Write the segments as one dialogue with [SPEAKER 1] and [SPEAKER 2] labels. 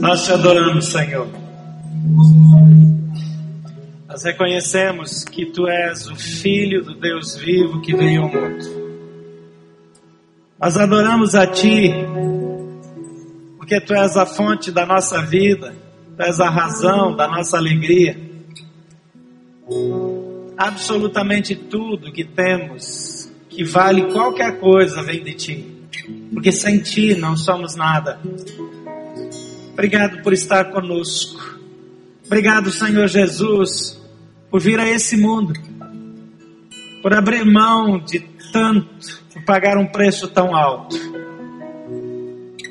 [SPEAKER 1] Nós te adoramos, Senhor. Nós reconhecemos que tu és o Filho do Deus vivo que veio ao mundo. Nós adoramos a ti, porque tu és a fonte da nossa vida, tu és a razão da nossa alegria. Absolutamente tudo que temos, que vale qualquer coisa, vem de ti, porque sem ti não somos nada. Obrigado por estar conosco. Obrigado, Senhor Jesus, por vir a esse mundo, por abrir mão de tanto, por pagar um preço tão alto,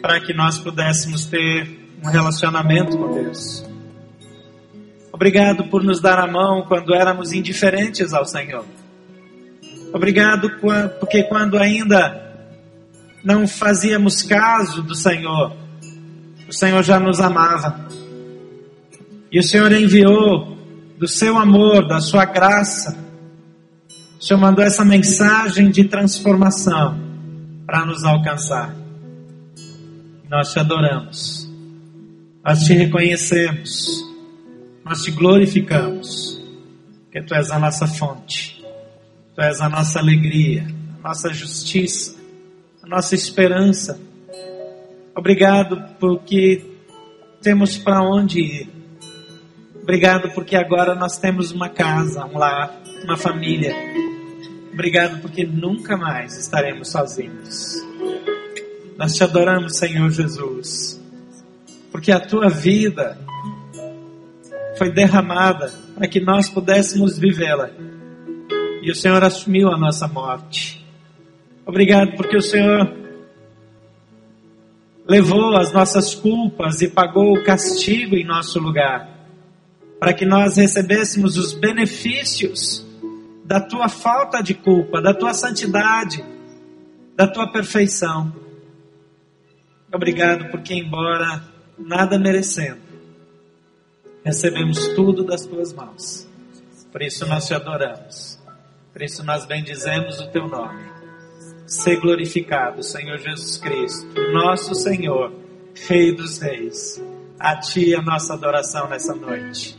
[SPEAKER 1] para que nós pudéssemos ter um relacionamento com Deus. Obrigado por nos dar a mão quando éramos indiferentes ao Senhor. Obrigado porque quando ainda não fazíamos caso do Senhor, o Senhor já nos amava. E o Senhor enviou do seu amor, da sua graça. O Senhor mandou essa mensagem de transformação para nos alcançar. Nós te adoramos. Nós te reconhecemos. Nós te glorificamos. Porque tu és a nossa fonte. Tu és a nossa alegria, a nossa justiça, a nossa esperança Obrigado porque temos para onde ir. Obrigado porque agora nós temos uma casa, um lar, uma família. Obrigado porque nunca mais estaremos sozinhos. Nós te adoramos, Senhor Jesus, porque a tua vida foi derramada para que nós pudéssemos vivê-la. E o Senhor assumiu a nossa morte. Obrigado porque o Senhor levou as nossas culpas e pagou o castigo em nosso lugar, para que nós recebêssemos os benefícios da tua falta de culpa, da tua santidade, da tua perfeição. Obrigado, porque embora nada merecendo, recebemos tudo das tuas mãos. Por isso nós te adoramos. Por isso nós bendizemos o teu nome ser glorificado, Senhor Jesus Cristo, nosso Senhor, Rei dos Reis. A Ti a nossa adoração nessa noite.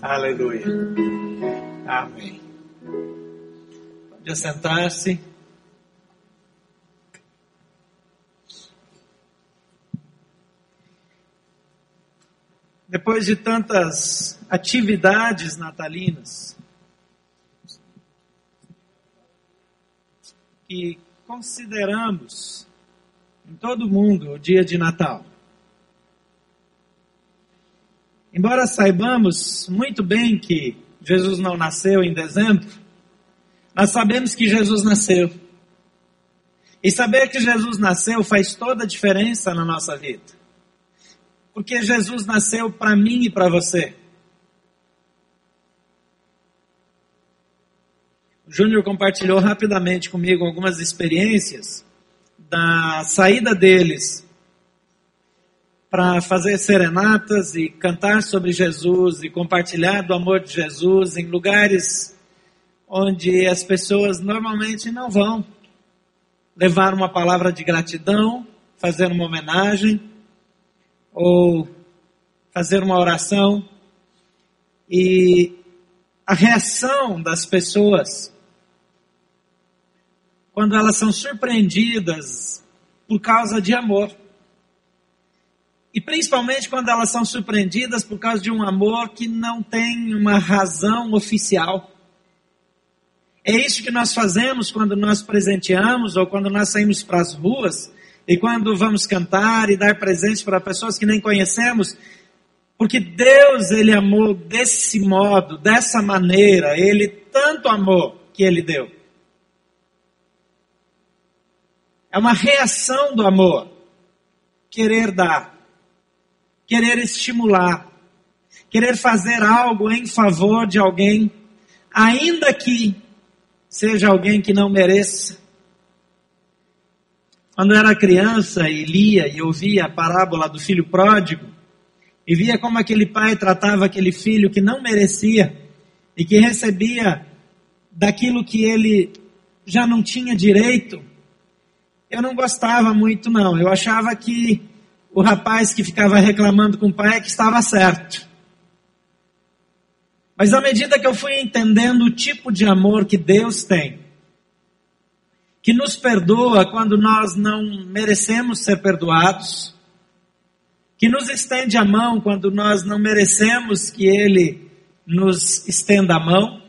[SPEAKER 1] Aleluia. Amém. Pode assentar-se. Depois de tantas atividades natalinas, que consideramos em todo mundo o dia de Natal. Embora saibamos muito bem que Jesus não nasceu em dezembro, nós sabemos que Jesus nasceu. E saber que Jesus nasceu faz toda a diferença na nossa vida. Porque Jesus nasceu para mim e para você. Júnior compartilhou rapidamente comigo algumas experiências da saída deles para fazer serenatas e cantar sobre Jesus e compartilhar do amor de Jesus em lugares onde as pessoas normalmente não vão levar uma palavra de gratidão, fazer uma homenagem ou fazer uma oração. E a reação das pessoas quando elas são surpreendidas por causa de amor. E principalmente quando elas são surpreendidas por causa de um amor que não tem uma razão oficial. É isso que nós fazemos quando nós presenteamos ou quando nós saímos para as ruas e quando vamos cantar e dar presentes para pessoas que nem conhecemos. Porque Deus, Ele amou desse modo, dessa maneira, Ele tanto amou que Ele deu. É uma reação do amor. Querer dar, querer estimular, querer fazer algo em favor de alguém, ainda que seja alguém que não mereça. Quando era criança e lia e ouvia a parábola do filho pródigo, e via como aquele pai tratava aquele filho que não merecia e que recebia daquilo que ele já não tinha direito, eu não gostava muito, não. Eu achava que o rapaz que ficava reclamando com o pai é que estava certo. Mas à medida que eu fui entendendo o tipo de amor que Deus tem, que nos perdoa quando nós não merecemos ser perdoados, que nos estende a mão quando nós não merecemos que Ele nos estenda a mão,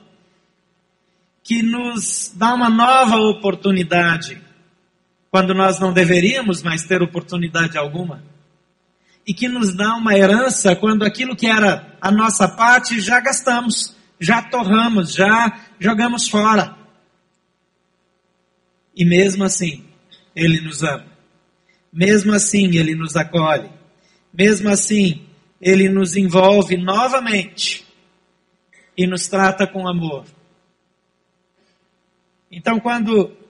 [SPEAKER 1] que nos dá uma nova oportunidade quando nós não deveríamos mais ter oportunidade alguma, e que nos dá uma herança quando aquilo que era a nossa parte já gastamos, já torramos, já jogamos fora. E mesmo assim, Ele nos ama. Mesmo assim, Ele nos acolhe. Mesmo assim, Ele nos envolve novamente e nos trata com amor. Então, quando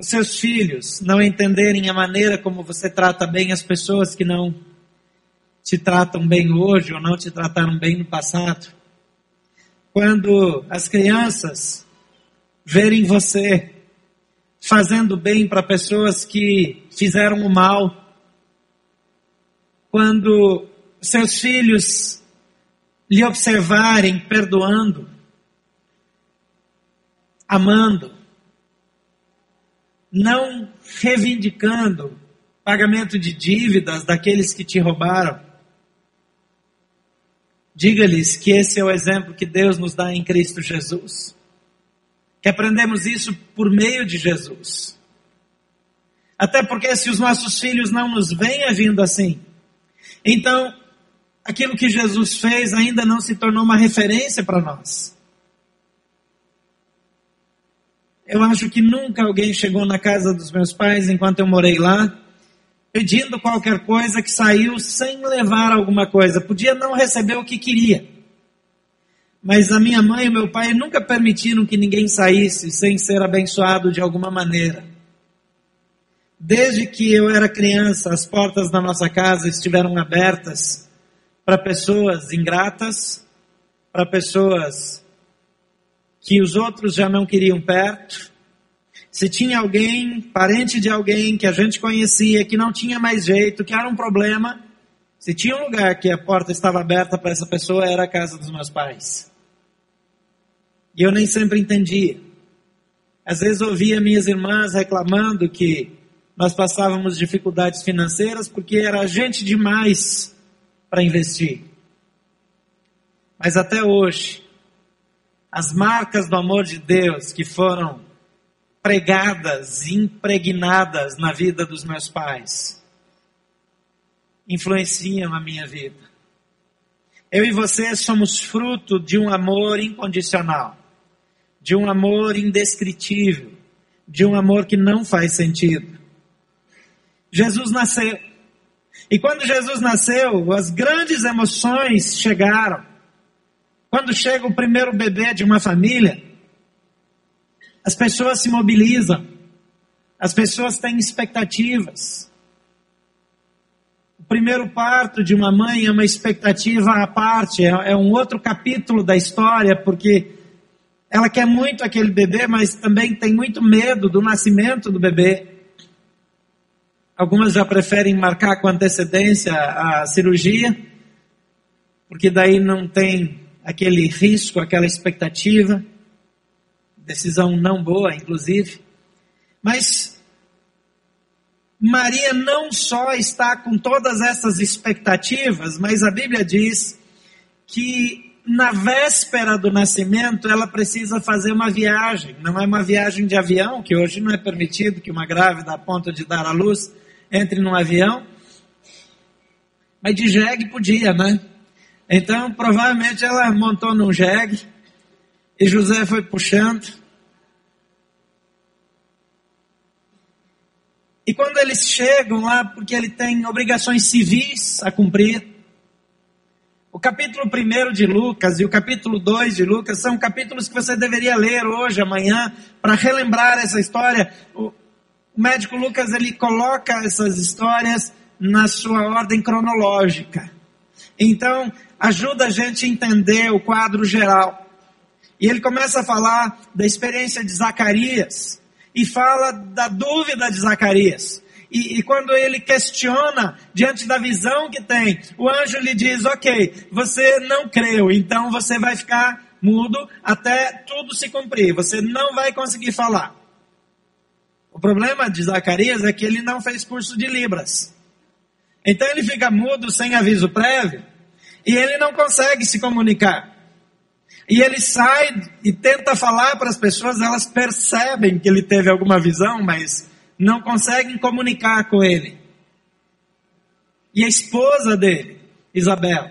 [SPEAKER 1] os seus filhos não entenderem a maneira como você trata bem as pessoas que não te tratam bem hoje ou não te trataram bem no passado, quando as crianças verem você fazendo bem para pessoas que fizeram o mal. Quando seus filhos lhe observarem perdoando, amando, não reivindicando pagamento de dívidas daqueles que te roubaram. Diga-lhes que esse é o exemplo que Deus nos dá em Cristo Jesus que aprendemos isso por meio de Jesus. Até porque se os nossos filhos não nos veem agindo assim, então aquilo que Jesus fez ainda não se tornou uma referência para nós. Eu acho que nunca alguém chegou na casa dos meus pais enquanto eu morei lá, pedindo qualquer coisa que saiu sem levar alguma coisa. Podia não receber o que queria. Mas a minha mãe e meu pai nunca permitiram que ninguém saísse sem ser abençoado de alguma maneira. Desde que eu era criança, as portas da nossa casa estiveram abertas para pessoas ingratas, para pessoas que os outros já não queriam perto. Se tinha alguém, parente de alguém que a gente conhecia, que não tinha mais jeito, que era um problema, se tinha um lugar que a porta estava aberta para essa pessoa, era a casa dos meus pais. E eu nem sempre entendia. Às vezes ouvia minhas irmãs reclamando que nós passávamos dificuldades financeiras porque era gente demais para investir. Mas até hoje, as marcas do amor de Deus que foram pregadas, impregnadas na vida dos meus pais, influenciam a minha vida. Eu e você somos fruto de um amor incondicional de um amor indescritível, de um amor que não faz sentido. Jesus nasceu. E quando Jesus nasceu, as grandes emoções chegaram. Quando chega o primeiro bebê de uma família, as pessoas se mobilizam, as pessoas têm expectativas. O primeiro parto de uma mãe é uma expectativa à parte, é, é um outro capítulo da história, porque ela quer muito aquele bebê, mas também tem muito medo do nascimento do bebê. Algumas já preferem marcar com antecedência a cirurgia, porque daí não tem aquele risco, aquela expectativa. Decisão não boa, inclusive. Mas Maria não só está com todas essas expectativas, mas a Bíblia diz que na véspera do nascimento, ela precisa fazer uma viagem. Não é uma viagem de avião, que hoje não é permitido que uma grávida, a ponto de dar à luz, entre num avião. Mas de jegue podia, né? Então, provavelmente ela montou num jegue e José foi puxando. E quando eles chegam lá, porque ele tem obrigações civis a cumprir, o capítulo 1 de Lucas e o capítulo 2 de Lucas são capítulos que você deveria ler hoje, amanhã, para relembrar essa história. O médico Lucas ele coloca essas histórias na sua ordem cronológica. Então, ajuda a gente a entender o quadro geral. E ele começa a falar da experiência de Zacarias e fala da dúvida de Zacarias. E, e, quando ele questiona diante da visão que tem, o anjo lhe diz: Ok, você não creu, então você vai ficar mudo até tudo se cumprir, você não vai conseguir falar. O problema de Zacarias é que ele não fez curso de Libras. Então ele fica mudo sem aviso prévio e ele não consegue se comunicar. E ele sai e tenta falar para as pessoas, elas percebem que ele teve alguma visão, mas não conseguem comunicar com ele. E a esposa dele, Isabel,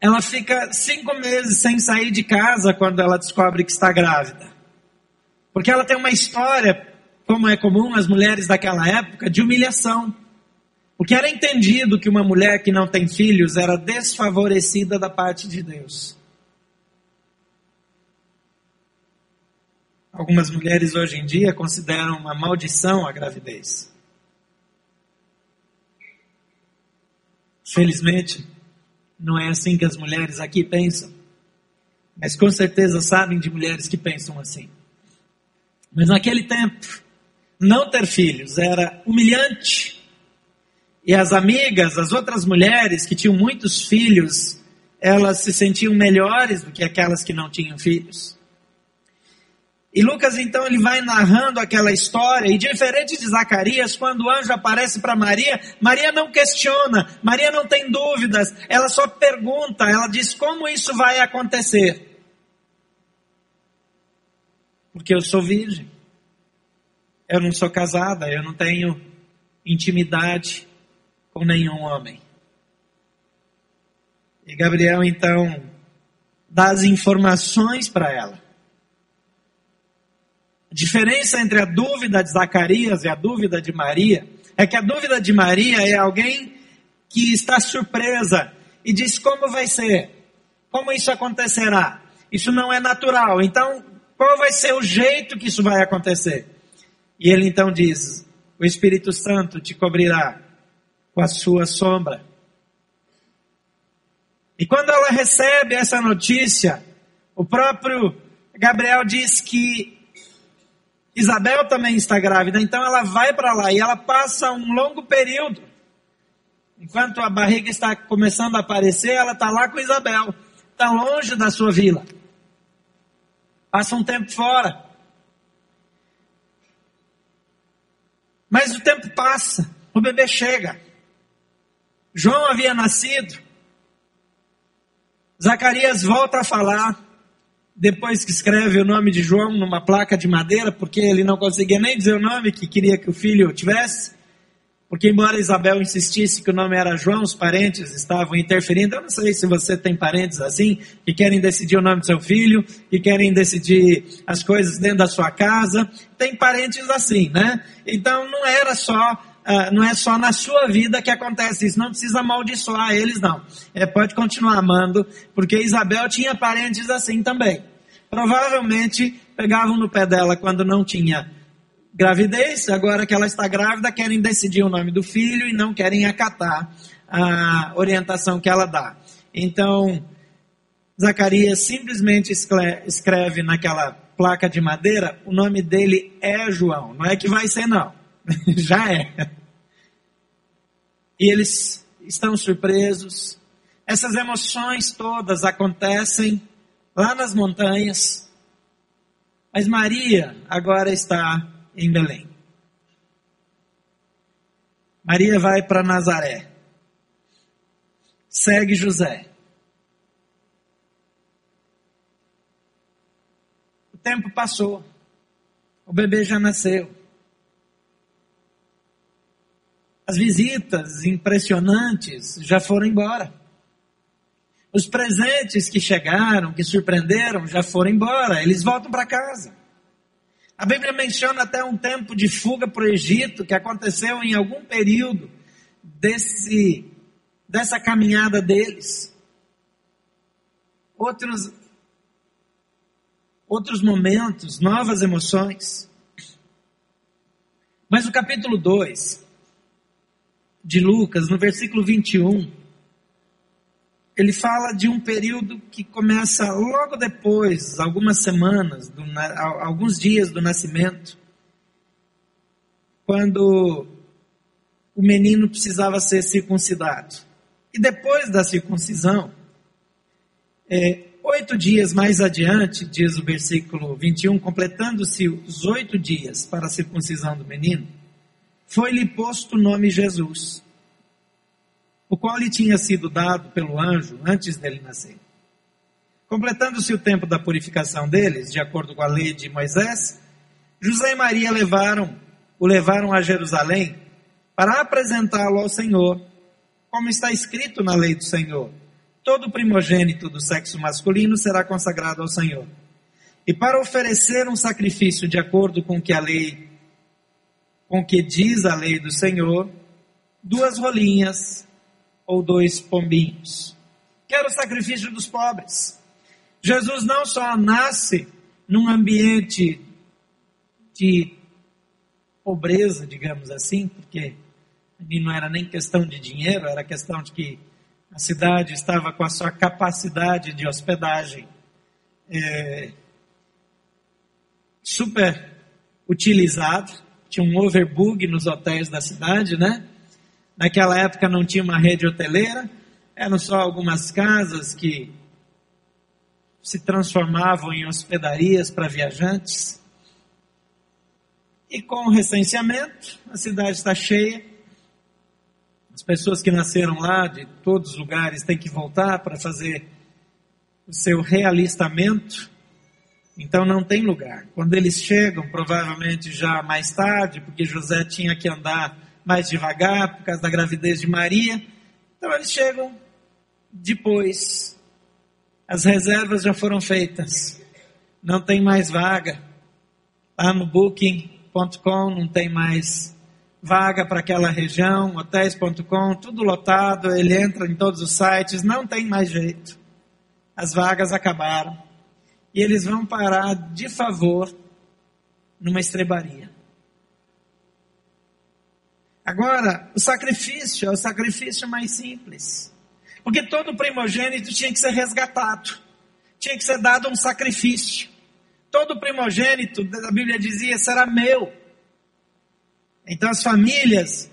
[SPEAKER 1] ela fica cinco meses sem sair de casa quando ela descobre que está grávida. Porque ela tem uma história, como é comum as mulheres daquela época, de humilhação. Porque era entendido que uma mulher que não tem filhos era desfavorecida da parte de Deus. Algumas mulheres hoje em dia consideram uma maldição a gravidez. Felizmente, não é assim que as mulheres aqui pensam. Mas com certeza sabem de mulheres que pensam assim. Mas naquele tempo, não ter filhos era humilhante. E as amigas, as outras mulheres que tinham muitos filhos, elas se sentiam melhores do que aquelas que não tinham filhos. E Lucas então ele vai narrando aquela história, e diferente de Zacarias, quando o anjo aparece para Maria, Maria não questiona, Maria não tem dúvidas, ela só pergunta, ela diz como isso vai acontecer. Porque eu sou virgem, eu não sou casada, eu não tenho intimidade com nenhum homem. E Gabriel então dá as informações para ela. A diferença entre a dúvida de Zacarias e a dúvida de Maria é que a dúvida de Maria é alguém que está surpresa e diz como vai ser, como isso acontecerá. Isso não é natural. Então, qual vai ser o jeito que isso vai acontecer? E ele então diz: O Espírito Santo te cobrirá com a sua sombra. E quando ela recebe essa notícia, o próprio Gabriel diz que Isabel também está grávida, então ela vai para lá e ela passa um longo período. Enquanto a barriga está começando a aparecer, ela está lá com Isabel, está longe da sua vila. Passa um tempo fora. Mas o tempo passa, o bebê chega. João havia nascido. Zacarias volta a falar depois que escreve o nome de João numa placa de madeira, porque ele não conseguia nem dizer o nome que queria que o filho tivesse, porque embora Isabel insistisse que o nome era João, os parentes estavam interferindo. Eu não sei se você tem parentes assim, que querem decidir o nome do seu filho, que querem decidir as coisas dentro da sua casa. Tem parentes assim, né? Então não era só Uh, não é só na sua vida que acontece isso, não precisa amaldiçoar eles, não. É, pode continuar amando, porque Isabel tinha parentes assim também. Provavelmente pegavam no pé dela quando não tinha gravidez, agora que ela está grávida, querem decidir o nome do filho e não querem acatar a orientação que ela dá. Então, Zacarias simplesmente escreve naquela placa de madeira, o nome dele é João. Não é que vai ser, não. Já é. E eles estão surpresos. Essas emoções todas acontecem lá nas montanhas. Mas Maria agora está em Belém. Maria vai para Nazaré. Segue José. O tempo passou. O bebê já nasceu. As visitas impressionantes já foram embora. Os presentes que chegaram, que surpreenderam, já foram embora. Eles voltam para casa. A Bíblia menciona até um tempo de fuga para o Egito que aconteceu em algum período desse, dessa caminhada deles. Outros, outros momentos, novas emoções. Mas o capítulo 2 de Lucas, no versículo 21, ele fala de um período que começa logo depois, algumas semanas, do, alguns dias do nascimento. quando o menino precisava ser circuncidado. E depois da circuncisão, é, oito dias mais adiante, diz o versículo 21, completando-se os oito dias para a circuncisão do menino, foi-lhe posto o nome Jesus, o qual lhe tinha sido dado pelo anjo antes dele nascer. Completando-se o tempo da purificação deles, de acordo com a lei de Moisés, José e Maria levaram, o levaram a Jerusalém para apresentá-lo ao Senhor, como está escrito na lei do Senhor. Todo primogênito do sexo masculino será consagrado ao Senhor. E para oferecer um sacrifício de acordo com que a lei com que diz a lei do Senhor, duas rolinhas ou dois pombinhos. Quero o sacrifício dos pobres. Jesus não só nasce num ambiente de pobreza, digamos assim, porque ali não era nem questão de dinheiro, era questão de que a cidade estava com a sua capacidade de hospedagem é, super utilizado, tinha um overbook nos hotéis da cidade, né? Naquela época não tinha uma rede hoteleira, eram só algumas casas que se transformavam em hospedarias para viajantes. E com o recenseamento, a cidade está cheia. As pessoas que nasceram lá, de todos os lugares, têm que voltar para fazer o seu realistamento. Então não tem lugar. Quando eles chegam, provavelmente já mais tarde, porque José tinha que andar mais devagar por causa da gravidez de Maria. Então eles chegam depois as reservas já foram feitas. Não tem mais vaga. Lá no booking.com não tem mais vaga para aquela região, hotéis.com, tudo lotado, ele entra em todos os sites, não tem mais jeito. As vagas acabaram. E eles vão parar de favor numa estrebaria. Agora, o sacrifício é o sacrifício mais simples. Porque todo primogênito tinha que ser resgatado, tinha que ser dado um sacrifício. Todo primogênito, a Bíblia dizia, será meu. Então as famílias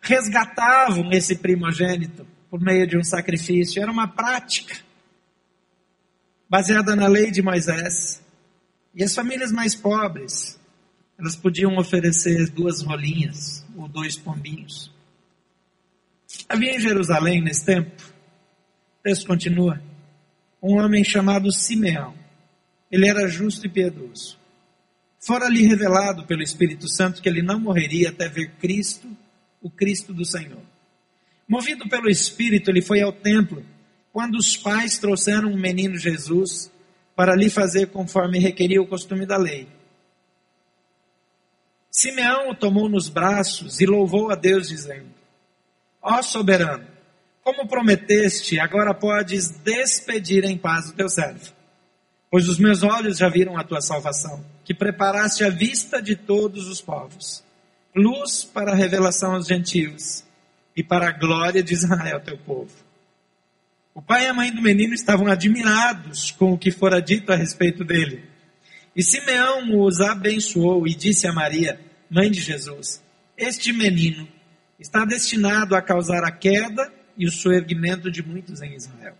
[SPEAKER 1] resgatavam esse primogênito por meio de um sacrifício. Era uma prática baseada na lei de Moisés. E as famílias mais pobres, elas podiam oferecer duas rolinhas ou dois pombinhos. Havia em Jerusalém, nesse tempo, o texto continua, um homem chamado Simeão. Ele era justo e piedoso. Fora-lhe revelado pelo Espírito Santo que ele não morreria até ver Cristo, o Cristo do Senhor. Movido pelo Espírito, ele foi ao templo quando os pais trouxeram o menino Jesus para lhe fazer conforme requeria o costume da lei. Simeão o tomou nos braços e louvou a Deus, dizendo: Ó soberano, como prometeste, agora podes despedir em paz o teu servo. Pois os meus olhos já viram a tua salvação, que preparaste à vista de todos os povos, luz para a revelação aos gentios e para a glória de Israel, teu povo. O pai e a mãe do menino estavam admirados com o que fora dito a respeito dele. E Simeão os abençoou e disse a Maria, mãe de Jesus: Este menino está destinado a causar a queda e o soerguimento de muitos em Israel.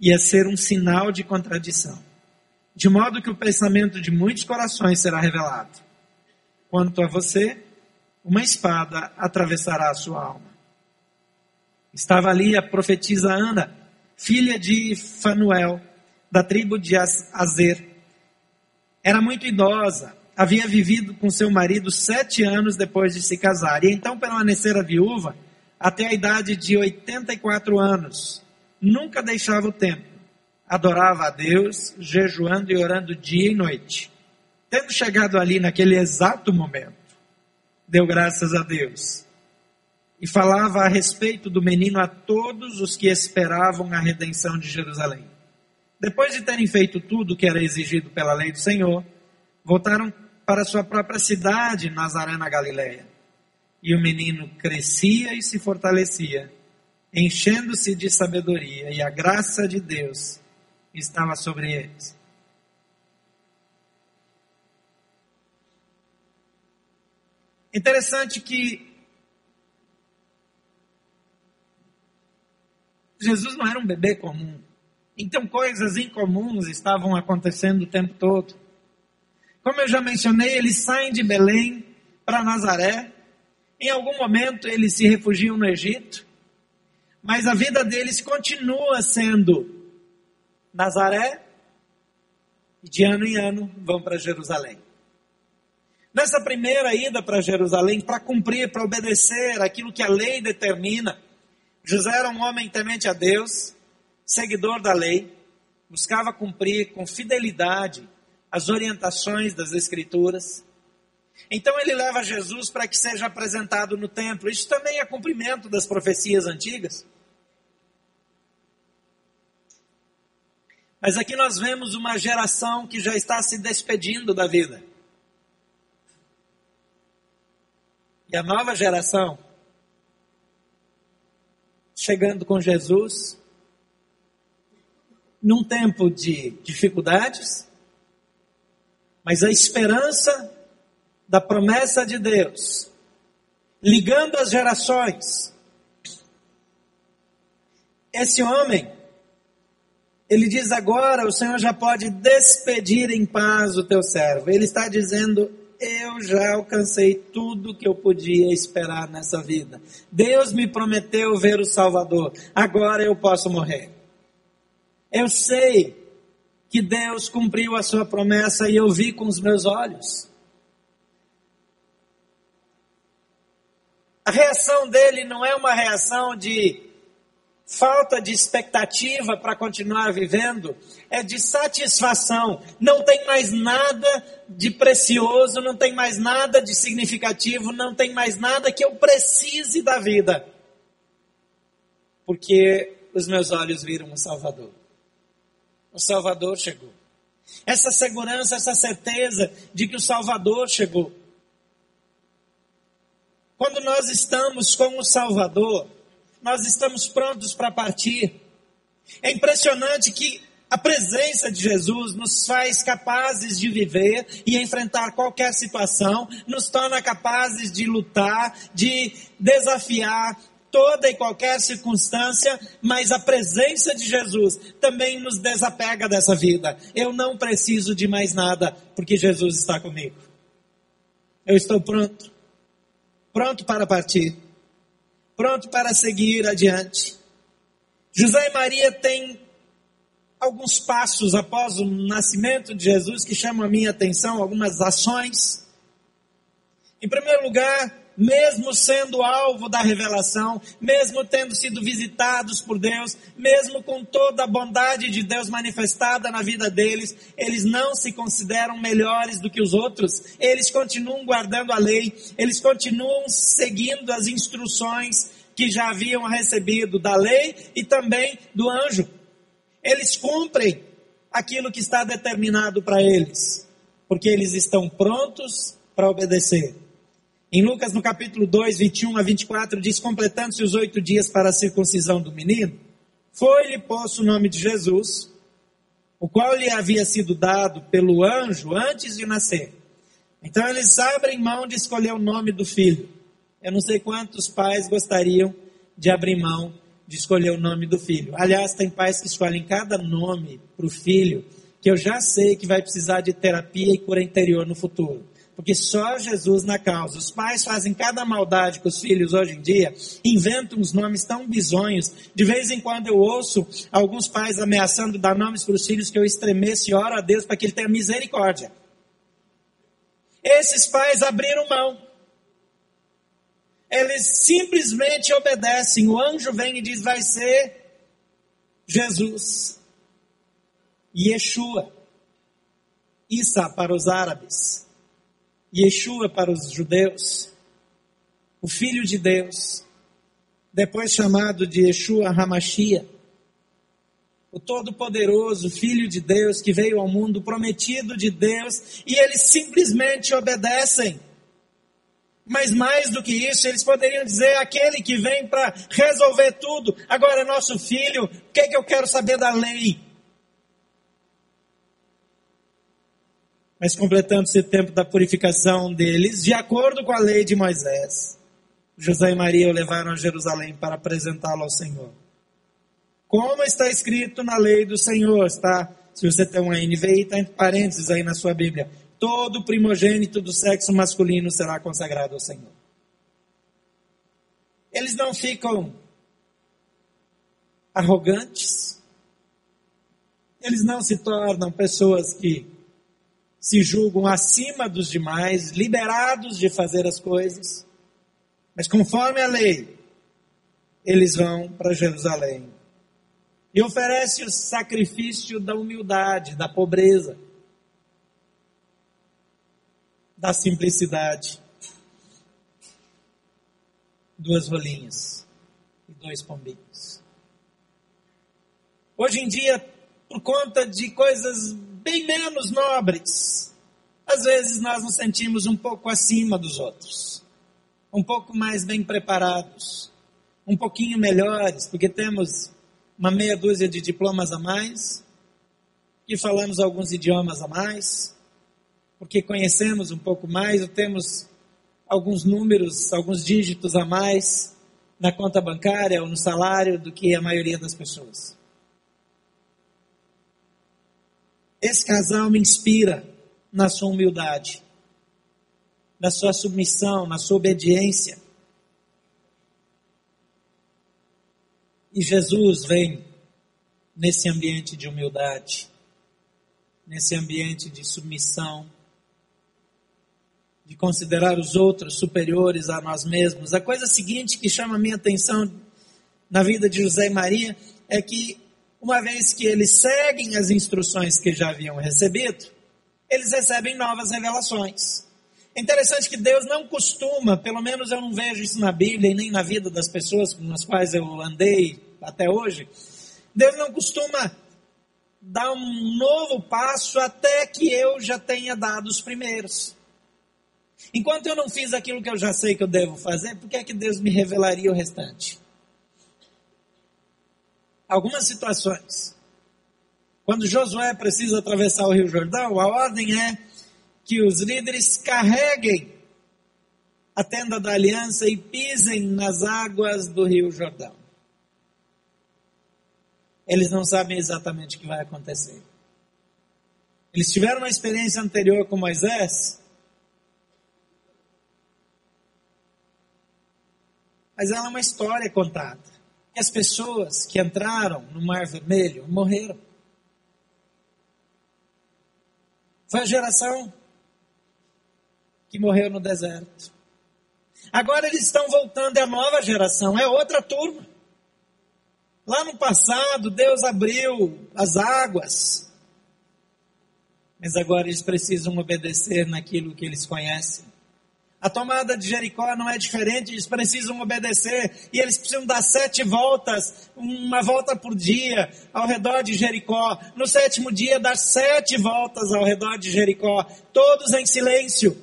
[SPEAKER 1] E a ser um sinal de contradição. De modo que o pensamento de muitos corações será revelado. Quanto a você, uma espada atravessará a sua alma. Estava ali a profetisa Ana, filha de Fanuel, da tribo de Azer. Era muito idosa, havia vivido com seu marido sete anos depois de se casar, e então permanecera viúva até a idade de 84 anos. Nunca deixava o templo. Adorava a Deus, jejuando e orando dia e noite. Tendo chegado ali naquele exato momento, deu graças a Deus e falava a respeito do menino a todos os que esperavam a redenção de Jerusalém. Depois de terem feito tudo o que era exigido pela lei do Senhor, voltaram para sua própria cidade, Nazaré na Galiléia. E o menino crescia e se fortalecia, enchendo-se de sabedoria, e a graça de Deus estava sobre eles. Interessante que Jesus não era um bebê comum. Então coisas incomuns estavam acontecendo o tempo todo. Como eu já mencionei, eles saem de Belém para Nazaré. Em algum momento eles se refugiam no Egito. Mas a vida deles continua sendo Nazaré e de ano em ano vão para Jerusalém. Nessa primeira ida para Jerusalém, para cumprir, para obedecer aquilo que a lei determina, José era um homem temente a Deus, seguidor da lei, buscava cumprir com fidelidade as orientações das Escrituras. Então ele leva Jesus para que seja apresentado no templo. Isso também é cumprimento das profecias antigas. Mas aqui nós vemos uma geração que já está se despedindo da vida. E a nova geração chegando com Jesus, num tempo de dificuldades, mas a esperança da promessa de Deus, ligando as gerações. Esse homem, ele diz agora: o Senhor já pode despedir em paz o teu servo. Ele está dizendo: eu já alcancei tudo que eu podia esperar nessa vida. Deus me prometeu ver o Salvador, agora eu posso morrer. Eu sei que Deus cumpriu a sua promessa e eu vi com os meus olhos. A reação dele não é uma reação de falta de expectativa para continuar vivendo, é de satisfação. Não tem mais nada de precioso, não tem mais nada de significativo, não tem mais nada que eu precise da vida. Porque os meus olhos viram o Salvador. O Salvador chegou. Essa segurança, essa certeza de que o Salvador chegou. Quando nós estamos com o Salvador, nós estamos prontos para partir. É impressionante que a presença de Jesus nos faz capazes de viver e enfrentar qualquer situação, nos torna capazes de lutar, de desafiar toda e qualquer circunstância, mas a presença de Jesus também nos desapega dessa vida. Eu não preciso de mais nada, porque Jesus está comigo. Eu estou pronto, pronto para partir pronto para seguir adiante. José e Maria têm alguns passos após o nascimento de Jesus que chamam a minha atenção, algumas ações. Em primeiro lugar, mesmo sendo alvo da revelação, mesmo tendo sido visitados por Deus, mesmo com toda a bondade de Deus manifestada na vida deles, eles não se consideram melhores do que os outros, eles continuam guardando a lei, eles continuam seguindo as instruções que já haviam recebido da lei e também do anjo. Eles cumprem aquilo que está determinado para eles, porque eles estão prontos para obedecer. Em Lucas, no capítulo 2, 21 a 24, diz: Completando-se os oito dias para a circuncisão do menino, foi-lhe posto o nome de Jesus, o qual lhe havia sido dado pelo anjo antes de nascer. Então eles abrem mão de escolher o nome do filho. Eu não sei quantos pais gostariam de abrir mão de escolher o nome do filho. Aliás, tem pais que escolhem cada nome para o filho que eu já sei que vai precisar de terapia e cura interior no futuro porque só Jesus na causa. Os pais fazem cada maldade com os filhos hoje em dia, inventam uns nomes tão bizonhos. De vez em quando eu ouço alguns pais ameaçando dar nomes para os filhos que eu estremeço e oro a Deus para que Ele tenha misericórdia. Esses pais abriram mão. Eles simplesmente obedecem. O anjo vem e diz: vai ser Jesus. Yeshua. Isa para os árabes. Yeshua para os judeus, o Filho de Deus, depois chamado de Yeshua Hamashia, o Todo-Poderoso Filho de Deus que veio ao mundo prometido de Deus, e eles simplesmente obedecem. Mas mais do que isso, eles poderiam dizer: aquele que vem para resolver tudo, agora é nosso filho, o que, é que eu quero saber da lei? Mas completando-se o tempo da purificação deles, de acordo com a lei de Moisés, José e Maria o levaram a Jerusalém para apresentá-lo ao Senhor. Como está escrito na lei do Senhor, está? Se você tem uma NVI, está entre parênteses aí na sua Bíblia. Todo primogênito do sexo masculino será consagrado ao Senhor. Eles não ficam arrogantes, eles não se tornam pessoas que se julgam acima dos demais, liberados de fazer as coisas, mas conforme a lei, eles vão para Jerusalém e oferece o sacrifício da humildade, da pobreza, da simplicidade. Duas rolinhas e dois pombinhos. Hoje em dia, por conta de coisas bem menos nobres, às vezes nós nos sentimos um pouco acima dos outros, um pouco mais bem preparados, um pouquinho melhores, porque temos uma meia dúzia de diplomas a mais, que falamos alguns idiomas a mais, porque conhecemos um pouco mais, ou temos alguns números, alguns dígitos a mais na conta bancária ou no salário do que a maioria das pessoas. Esse casal me inspira na sua humildade, na sua submissão, na sua obediência. E Jesus vem nesse ambiente de humildade, nesse ambiente de submissão, de considerar os outros superiores a nós mesmos. A coisa seguinte que chama a minha atenção na vida de José e Maria é que, uma vez que eles seguem as instruções que já haviam recebido, eles recebem novas revelações. É interessante que Deus não costuma, pelo menos eu não vejo isso na Bíblia e nem na vida das pessoas com as quais eu andei até hoje. Deus não costuma dar um novo passo até que eu já tenha dado os primeiros. Enquanto eu não fiz aquilo que eu já sei que eu devo fazer, por que é que Deus me revelaria o restante? Algumas situações. Quando Josué precisa atravessar o Rio Jordão, a ordem é que os líderes carreguem a tenda da aliança e pisem nas águas do Rio Jordão. Eles não sabem exatamente o que vai acontecer. Eles tiveram uma experiência anterior com Moisés, mas ela é uma história contada. As pessoas que entraram no Mar Vermelho morreram. Foi a geração que morreu no deserto. Agora eles estão voltando, é a nova geração, é outra turma. Lá no passado, Deus abriu as águas, mas agora eles precisam obedecer naquilo que eles conhecem. A tomada de Jericó não é diferente, eles precisam obedecer e eles precisam dar sete voltas, uma volta por dia ao redor de Jericó. No sétimo dia, dar sete voltas ao redor de Jericó, todos em silêncio.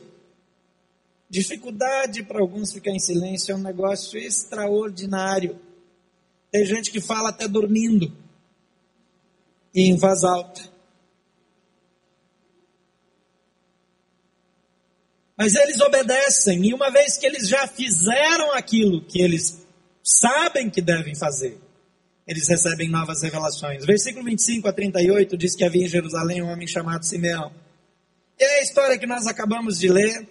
[SPEAKER 1] Dificuldade para alguns ficar em silêncio é um negócio extraordinário. Tem gente que fala até dormindo e em voz alta. Mas eles obedecem, e uma vez que eles já fizeram aquilo que eles sabem que devem fazer, eles recebem novas revelações. Versículo 25 a 38 diz que havia em Jerusalém um homem chamado Simeão. E é a história que nós acabamos de ler.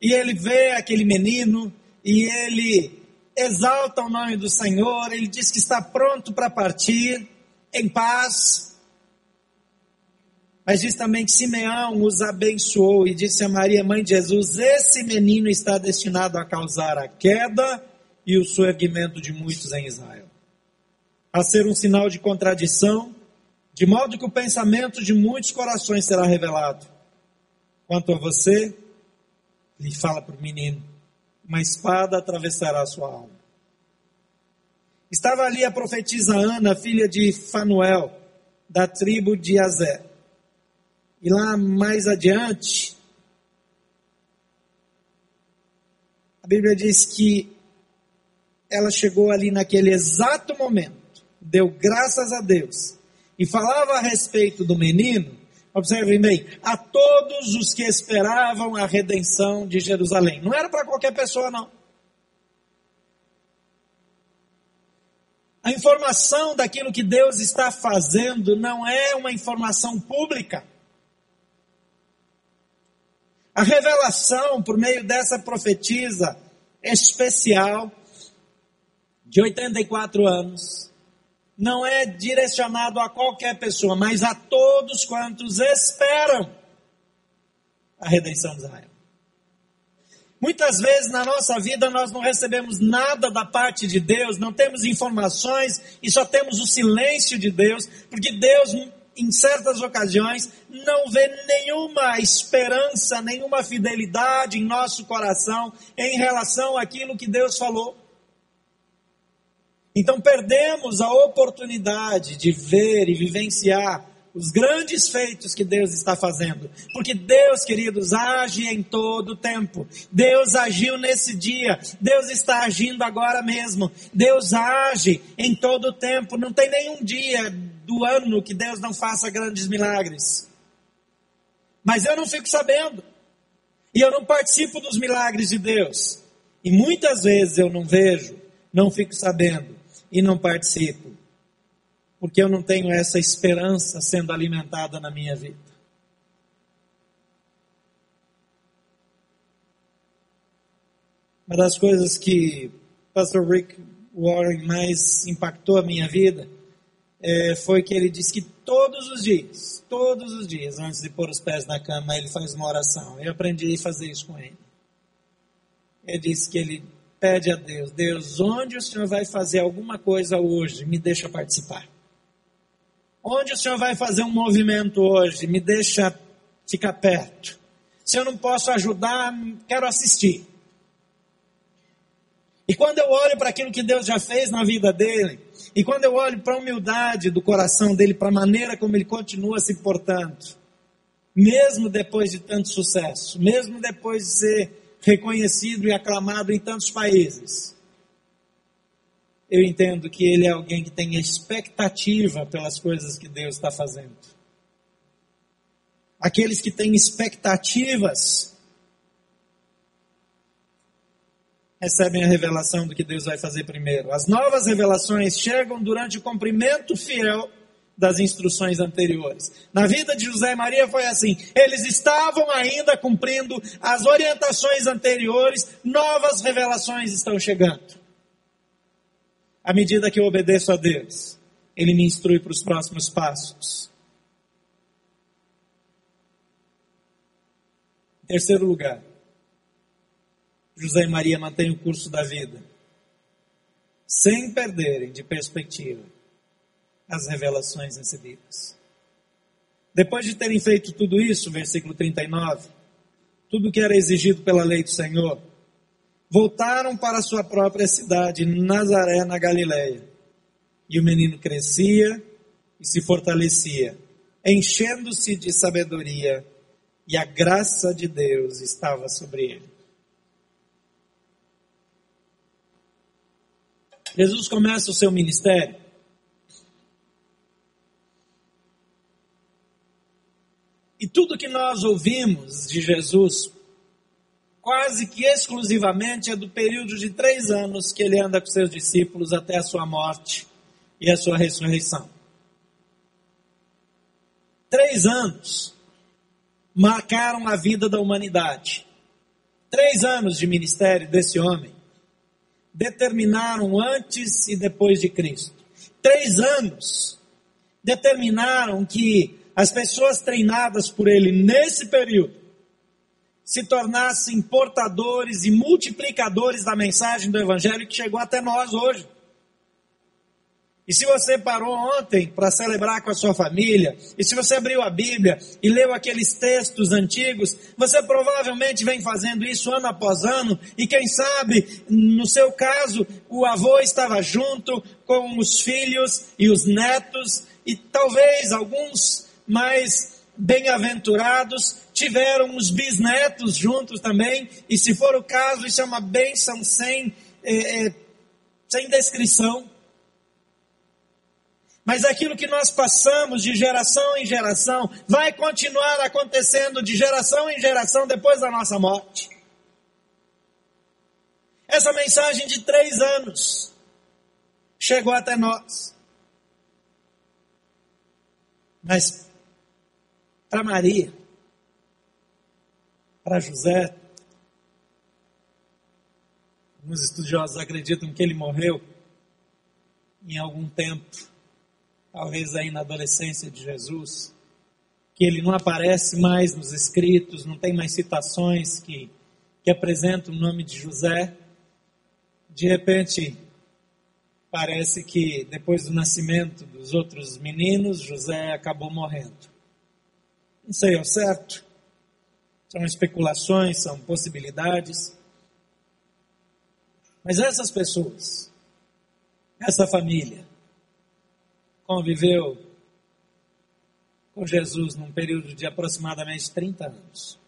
[SPEAKER 1] E ele vê aquele menino e ele exalta o nome do Senhor, ele diz que está pronto para partir em paz. Mas diz também que Simeão os abençoou e disse a Maria, mãe de Jesus: Esse menino está destinado a causar a queda e o surgimento de muitos em Israel, a ser um sinal de contradição, de modo que o pensamento de muitos corações será revelado. Quanto a você, ele fala para o menino: uma espada atravessará a sua alma. Estava ali a profetisa Ana, filha de Fanuel, da tribo de Azé. E lá mais adiante, a Bíblia diz que ela chegou ali naquele exato momento, deu graças a Deus e falava a respeito do menino, Observem bem, a todos os que esperavam a redenção de Jerusalém. Não era para qualquer pessoa, não. A informação daquilo que Deus está fazendo não é uma informação pública. A revelação por meio dessa profetisa especial de 84 anos não é direcionado a qualquer pessoa, mas a todos quantos esperam a redenção de Israel. Muitas vezes na nossa vida nós não recebemos nada da parte de Deus, não temos informações e só temos o silêncio de Deus, porque Deus, em certas ocasiões, não vê nenhuma esperança, nenhuma fidelidade em nosso coração em relação àquilo que Deus falou. Então perdemos a oportunidade de ver e vivenciar os grandes feitos que Deus está fazendo. Porque Deus, queridos, age em todo o tempo. Deus agiu nesse dia. Deus está agindo agora mesmo. Deus age em todo o tempo. Não tem nenhum dia do ano que Deus não faça grandes milagres. Mas eu não fico sabendo. E eu não participo dos milagres de Deus. E muitas vezes eu não vejo, não fico sabendo e não participo porque eu não tenho essa esperança sendo alimentada na minha vida. Uma das coisas que Pastor Rick Warren mais impactou a minha vida é, foi que ele disse que todos os dias, todos os dias, antes de pôr os pés na cama, ele faz uma oração. Eu aprendi a fazer isso com ele. Ele disse que ele pede a Deus: Deus, onde o Senhor vai fazer alguma coisa hoje, me deixa participar. Onde o senhor vai fazer um movimento hoje? Me deixa ficar perto. Se eu não posso ajudar, quero assistir. E quando eu olho para aquilo que Deus já fez na vida dele, e quando eu olho para a humildade do coração dele, para a maneira como ele continua se portando, mesmo depois de tanto sucesso, mesmo depois de ser reconhecido e aclamado em tantos países, eu entendo que ele é alguém que tem expectativa pelas coisas que Deus está fazendo. Aqueles que têm expectativas recebem a revelação do que Deus vai fazer primeiro. As novas revelações chegam durante o cumprimento fiel das instruções anteriores. Na vida de José e Maria foi assim: eles estavam ainda cumprindo as orientações anteriores, novas revelações estão chegando. À medida que eu obedeço a Deus, Ele me instrui para os próximos passos. Em terceiro lugar, José e Maria mantêm o curso da vida, sem perderem de perspectiva as revelações recebidas. Depois de terem feito tudo isso, versículo 39, tudo que era exigido pela lei do Senhor, voltaram para sua própria cidade, Nazaré, na Galiléia. E o menino crescia e se fortalecia, enchendo-se de sabedoria, e a graça de Deus estava sobre ele. Jesus começa o seu ministério E tudo que nós ouvimos de Jesus quase que exclusivamente é do período de três anos que ele anda com seus discípulos até a sua morte e a sua ressurreição. Três anos marcaram a vida da humanidade. Três anos de ministério desse homem determinaram antes e depois de Cristo. Três anos determinaram que as pessoas treinadas por ele nesse período se tornassem portadores e multiplicadores da mensagem do Evangelho que chegou até nós hoje. E se você parou ontem para celebrar com a sua família, e se você abriu a Bíblia e leu aqueles textos antigos, você provavelmente vem fazendo isso ano após ano, e quem sabe, no seu caso, o avô estava junto com os filhos e os netos, e talvez alguns mais bem-aventurados tiveram os bisnetos juntos também, e se for o caso, isso é uma bênção sem, é, sem descrição. Mas aquilo que nós passamos de geração em geração vai continuar acontecendo de geração em geração depois da nossa morte. Essa mensagem de três anos chegou até nós. Mas para Maria, para José, alguns estudiosos acreditam que ele morreu em algum tempo, talvez aí na adolescência de Jesus, que ele não aparece mais nos escritos, não tem mais citações que, que apresentam o nome de José. De repente, parece que depois do nascimento dos outros meninos, José acabou morrendo. Não sei ao certo. São especulações, são possibilidades. Mas essas pessoas, essa família, conviveu com Jesus num período de aproximadamente 30 anos.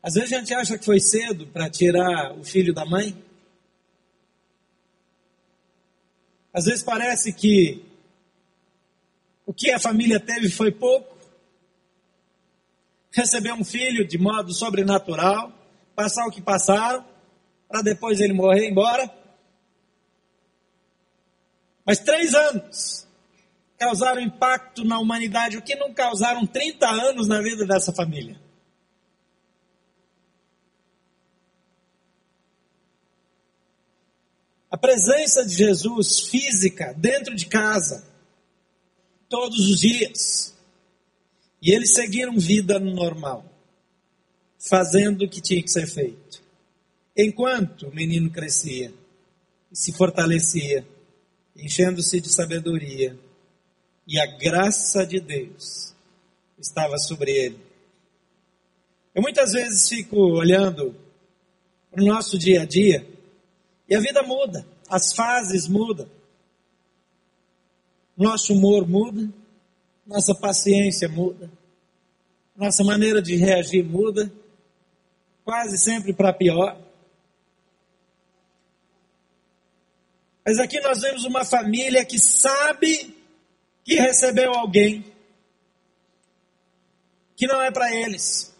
[SPEAKER 1] Às vezes a gente acha que foi cedo para tirar o filho da mãe. Às vezes parece que o que a família teve foi pouco. Receber um filho de modo sobrenatural, passar o que passaram, para depois ele morrer e ir embora. Mas três anos causaram impacto na humanidade, o que não causaram 30 anos na vida dessa família. A presença de Jesus física dentro de casa todos os dias. E eles seguiram vida normal, fazendo o que tinha que ser feito. Enquanto o menino crescia e se fortalecia, enchendo-se de sabedoria, e a graça de Deus estava sobre ele. Eu muitas vezes fico olhando para o nosso dia a dia e a vida muda, as fases mudam. Nosso humor muda, nossa paciência muda, nossa maneira de reagir muda, quase sempre para pior. Mas aqui nós vemos uma família que sabe que recebeu alguém que não é para eles.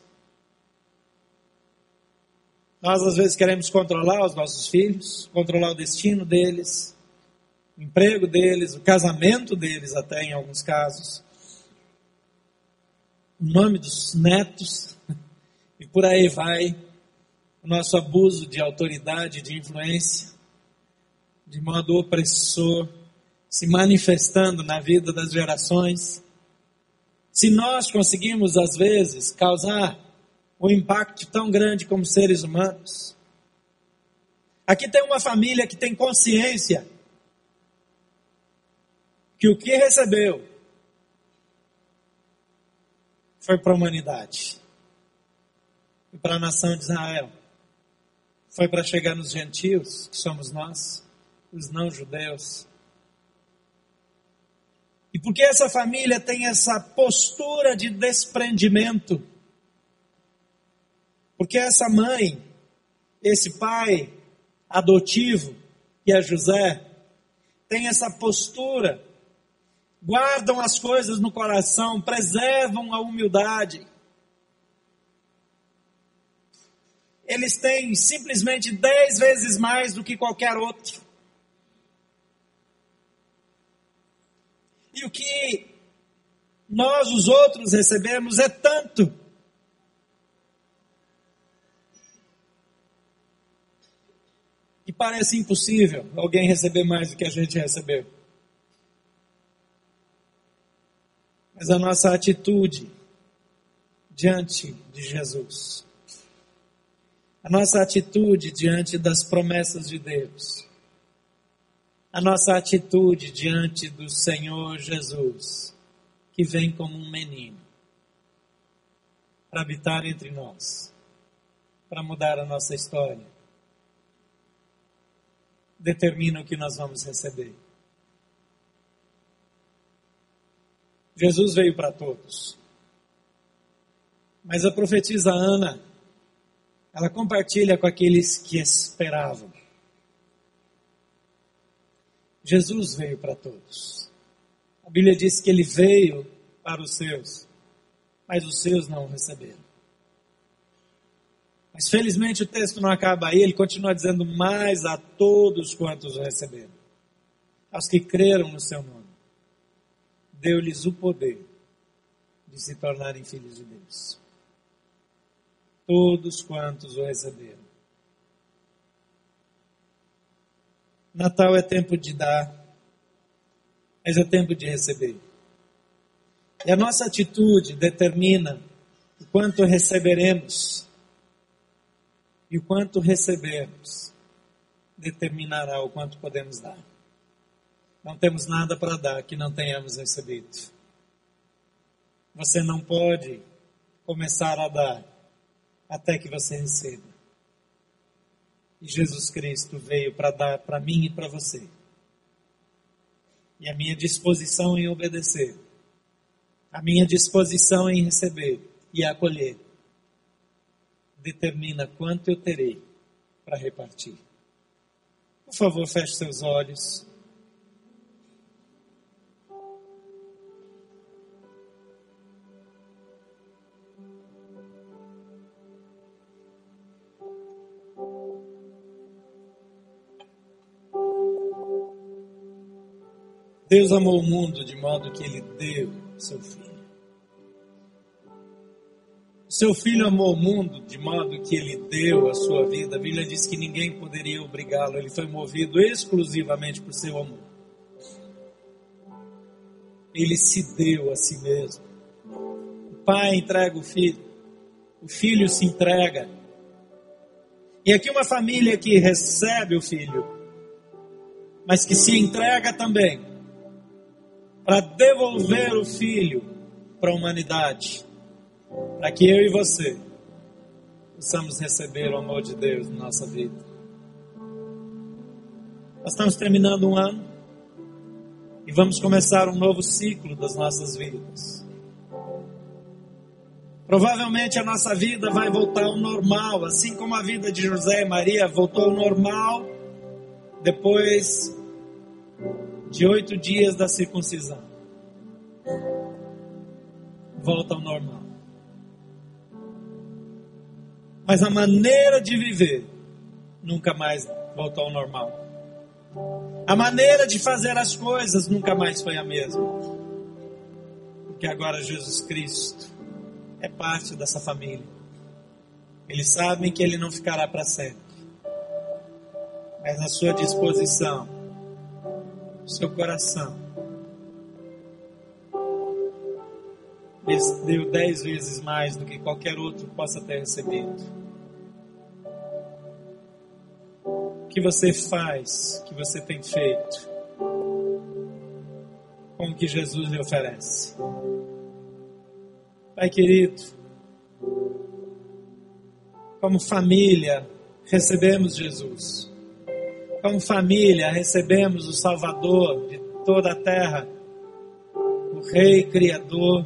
[SPEAKER 1] Nós às vezes queremos controlar os nossos filhos, controlar o destino deles, o emprego deles, o casamento deles, até em alguns casos, o nome dos netos, e por aí vai o nosso abuso de autoridade, de influência, de modo opressor, se manifestando na vida das gerações. Se nós conseguimos, às vezes, causar um impacto tão grande como seres humanos, aqui tem uma família que tem consciência que o que recebeu foi para a humanidade, foi para a nação de Israel, foi para chegar nos gentios, que somos nós, os não-judeus. E porque essa família tem essa postura de desprendimento, porque essa mãe, esse pai adotivo, que é José, tem essa postura guardam as coisas no coração, preservam a humildade. Eles têm simplesmente dez vezes mais do que qualquer outro. E o que nós, os outros, recebemos é tanto. Que parece impossível alguém receber mais do que a gente recebeu. mas a nossa atitude diante de Jesus. A nossa atitude diante das promessas de Deus. A nossa atitude diante do Senhor Jesus, que vem como um menino para habitar entre nós, para mudar a nossa história, determina o que nós vamos receber. Jesus veio para todos. Mas a profetisa Ana, ela compartilha com aqueles que esperavam. Jesus veio para todos. A Bíblia diz que ele veio para os seus, mas os seus não o receberam. Mas felizmente o texto não acaba aí, ele continua dizendo: mais a todos quantos o receberam, aos que creram no seu nome, deu-lhes o poder de se tornarem filhos de Deus. Todos quantos o receberam. Natal é tempo de dar, mas é tempo de receber. E a nossa atitude determina o quanto receberemos. E o quanto recebemos determinará o quanto podemos dar. Não temos nada para dar que não tenhamos recebido. Você não pode começar a dar até que você receba. E Jesus Cristo veio para dar para mim e para você. E a minha disposição em obedecer, a minha disposição em receber e acolher, determina quanto eu terei para repartir. Por favor, feche seus olhos. Deus amou o mundo de modo que ele deu seu filho. Seu filho amou o mundo de modo que ele deu a sua vida. A Bíblia diz que ninguém poderia obrigá-lo, ele foi movido exclusivamente por seu amor. Ele se deu a si mesmo. O pai entrega o filho, o filho se entrega. E aqui uma família que recebe o filho, mas que se entrega também para devolver o Filho para a humanidade, para que eu e você possamos receber o amor de Deus na nossa vida. Nós estamos terminando um ano e vamos começar um novo ciclo das nossas vidas. Provavelmente a nossa vida vai voltar ao normal, assim como a vida de José e Maria voltou ao normal depois de oito dias da circuncisão. Volta ao normal. Mas a maneira de viver nunca mais voltou ao normal. A maneira de fazer as coisas nunca mais foi a mesma. Porque agora Jesus Cristo é parte dessa família. Eles sabem que ele não ficará para sempre. Mas na sua disposição seu coração. Deu dez vezes mais do que qualquer outro possa ter recebido. O que você faz, o que você tem feito, com o que Jesus lhe oferece. Pai querido, como família, recebemos Jesus como família, recebemos o Salvador de toda a terra, o Rei Criador,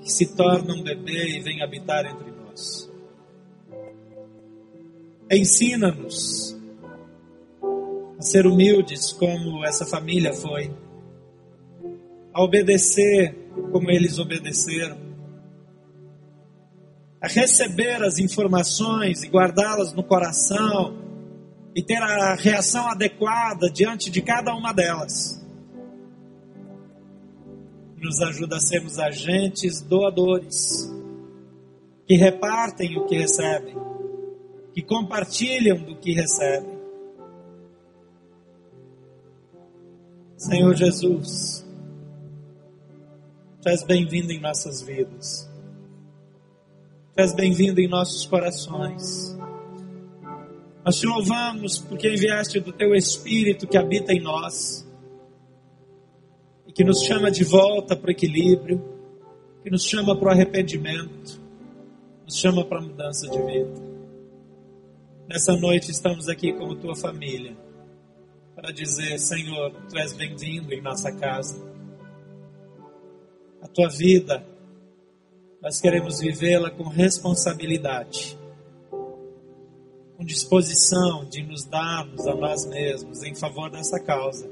[SPEAKER 1] que se torna um bebê e vem habitar entre nós. Ensina-nos a ser humildes como essa família foi, a obedecer como eles obedeceram, a receber as informações e guardá-las no coração e ter a reação adequada diante de cada uma delas. Nos ajuda a sermos agentes doadores, que repartem o que recebem, que compartilham do que recebem. Senhor Jesus, Tu bem-vindo em nossas vidas, Tu bem-vindo em nossos corações. Nós te louvamos porque enviaste do teu Espírito que habita em nós e que nos chama de volta para o equilíbrio, que nos chama para o arrependimento, nos chama para a mudança de vida. Nessa noite estamos aqui como tua família para dizer: Senhor, tu és bem-vindo em nossa casa. A tua vida, nós queremos vivê-la com responsabilidade com disposição de nos darmos a nós mesmos em favor dessa causa.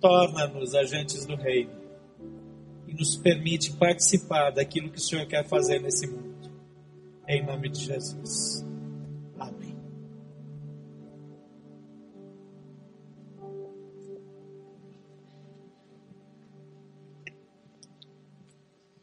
[SPEAKER 1] Torna-nos agentes do Reino e nos permite participar daquilo que o Senhor quer fazer nesse mundo. Em nome de Jesus.